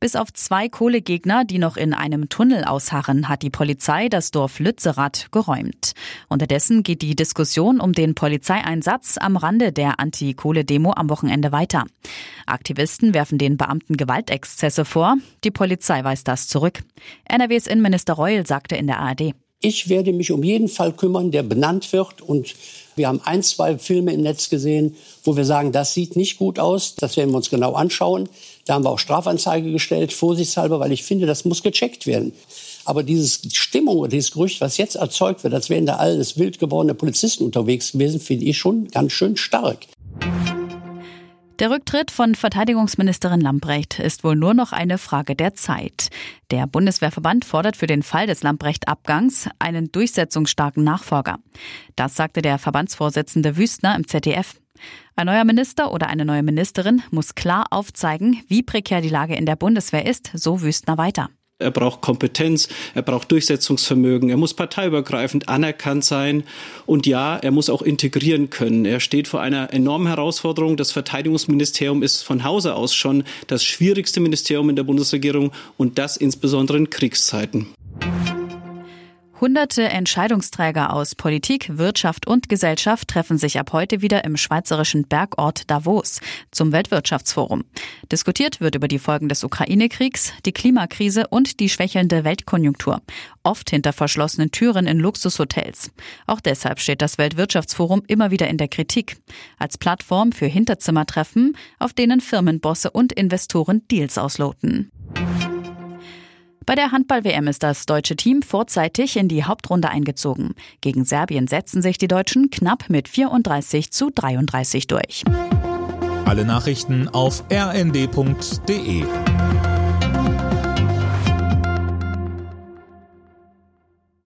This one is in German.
Bis auf zwei Kohlegegner, die noch in einem Tunnel ausharren, hat die Polizei das Dorf Lützerath geräumt. Unterdessen geht die Diskussion um den Polizeieinsatz am Rande der Anti-Kohle-Demo am Wochenende weiter. Aktivisten werfen den Beamten Gewaltexzesse vor. Die Polizei weist das zurück. NRWs Innenminister Reul sagte in der ARD. Ich werde mich um jeden Fall kümmern, der benannt wird. Und wir haben ein, zwei Filme im Netz gesehen, wo wir sagen, das sieht nicht gut aus. Das werden wir uns genau anschauen. Da haben wir auch Strafanzeige gestellt, vorsichtshalber, weil ich finde, das muss gecheckt werden. Aber diese Stimmung oder dieses Gerücht, was jetzt erzeugt wird, als wären da alles wild gewordene Polizisten unterwegs gewesen, finde ich schon ganz schön stark. Der Rücktritt von Verteidigungsministerin Lambrecht ist wohl nur noch eine Frage der Zeit. Der Bundeswehrverband fordert für den Fall des Lambrecht-Abgangs einen durchsetzungsstarken Nachfolger. Das sagte der Verbandsvorsitzende Wüstner im ZDF. Ein neuer Minister oder eine neue Ministerin muss klar aufzeigen, wie prekär die Lage in der Bundeswehr ist, so Wüstner weiter. Er braucht Kompetenz, er braucht Durchsetzungsvermögen, er muss parteiübergreifend anerkannt sein und ja, er muss auch integrieren können. Er steht vor einer enormen Herausforderung. Das Verteidigungsministerium ist von Hause aus schon das schwierigste Ministerium in der Bundesregierung und das insbesondere in Kriegszeiten. Hunderte Entscheidungsträger aus Politik, Wirtschaft und Gesellschaft treffen sich ab heute wieder im schweizerischen Bergort Davos zum Weltwirtschaftsforum. Diskutiert wird über die Folgen des Ukraine-Kriegs, die Klimakrise und die schwächelnde Weltkonjunktur. Oft hinter verschlossenen Türen in Luxushotels. Auch deshalb steht das Weltwirtschaftsforum immer wieder in der Kritik. Als Plattform für Hinterzimmertreffen, auf denen Firmenbosse und Investoren Deals ausloten. Bei der Handball-WM ist das deutsche Team vorzeitig in die Hauptrunde eingezogen. Gegen Serbien setzen sich die Deutschen knapp mit 34 zu 33 durch. Alle Nachrichten auf rnd.de